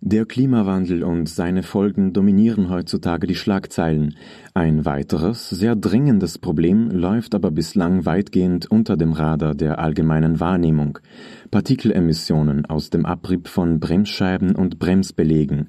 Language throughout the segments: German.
Der Klimawandel und seine Folgen dominieren heutzutage die Schlagzeilen. Ein weiteres, sehr dringendes Problem läuft aber bislang weitgehend unter dem Radar der allgemeinen Wahrnehmung. Partikelemissionen aus dem Abrieb von Bremsscheiben und Bremsbelegen.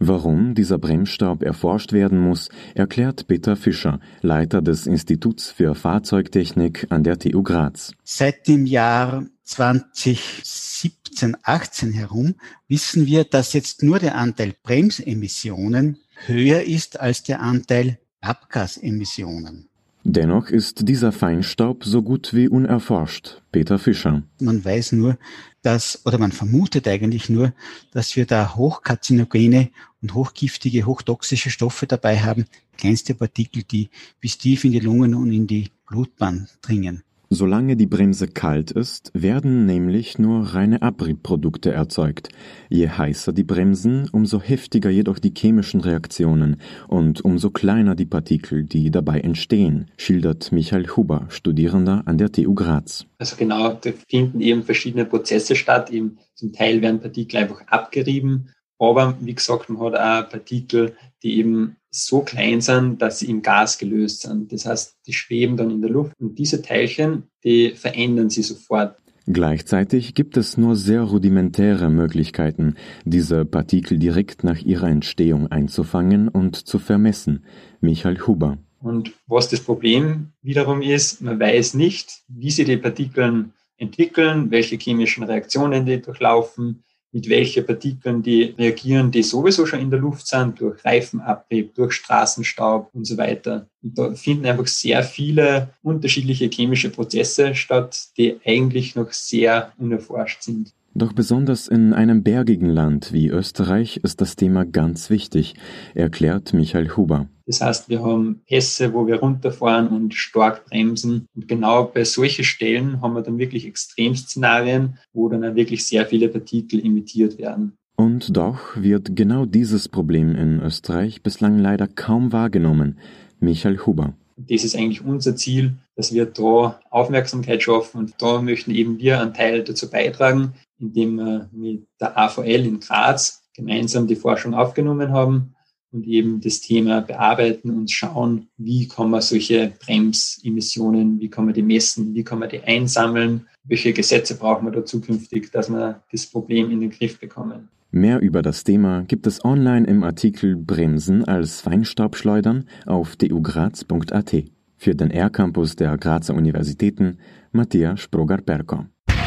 Warum dieser Bremsstaub erforscht werden muss, erklärt Peter Fischer, Leiter des Instituts für Fahrzeugtechnik an der TU Graz. Seit dem Jahr 2017, 18 herum wissen wir, dass jetzt nur der Anteil Bremsemissionen höher ist als der Anteil Abgasemissionen. Dennoch ist dieser Feinstaub so gut wie unerforscht. Peter Fischer. Man weiß nur, dass, oder man vermutet eigentlich nur, dass wir da hochkarzinogene und hochgiftige, hochtoxische Stoffe dabei haben, kleinste Partikel, die bis tief in die Lungen und in die Blutbahn dringen. Solange die Bremse kalt ist, werden nämlich nur reine Abriebprodukte erzeugt. Je heißer die Bremsen, umso heftiger jedoch die chemischen Reaktionen und umso kleiner die Partikel, die dabei entstehen, schildert Michael Huber, Studierender an der TU Graz. Also genau, da finden eben verschiedene Prozesse statt. Eben zum Teil werden Partikel einfach abgerieben, aber wie gesagt, man hat auch Partikel, die eben so klein sind, dass sie im Gas gelöst sind. Das heißt, die schweben dann in der Luft und diese Teilchen, die verändern sie sofort. Gleichzeitig gibt es nur sehr rudimentäre Möglichkeiten, diese Partikel direkt nach ihrer Entstehung einzufangen und zu vermessen. Michael Huber. Und was das Problem wiederum ist, man weiß nicht, wie sich die Partikeln entwickeln, welche chemischen Reaktionen die durchlaufen, mit welchen Partikeln die reagieren, die sowieso schon in der Luft sind, durch Reifenabrieb, durch Straßenstaub und so weiter. Und da finden einfach sehr viele unterschiedliche chemische Prozesse statt, die eigentlich noch sehr unerforscht sind. Doch besonders in einem bergigen Land wie Österreich ist das Thema ganz wichtig, erklärt Michael Huber. Das heißt, wir haben Pässe, wo wir runterfahren und stark bremsen. Und genau bei solchen Stellen haben wir dann wirklich Extremszenarien, wo dann auch wirklich sehr viele Partikel emittiert werden. Und doch wird genau dieses Problem in Österreich bislang leider kaum wahrgenommen. Michael Huber. Das ist eigentlich unser Ziel, dass wir da Aufmerksamkeit schaffen und da möchten eben wir einen Teil dazu beitragen, indem wir mit der AVL in Graz gemeinsam die Forschung aufgenommen haben und eben das Thema bearbeiten und schauen, wie kann man solche Bremsemissionen, wie kann man die messen, wie kann man die einsammeln, welche Gesetze brauchen wir da zukünftig, dass wir das Problem in den Griff bekommen. Mehr über das Thema gibt es online im Artikel Bremsen als Feinstaubschleudern auf dugraz.at. Für den R-Campus der Grazer Universitäten Matthias Sprogar-Perko.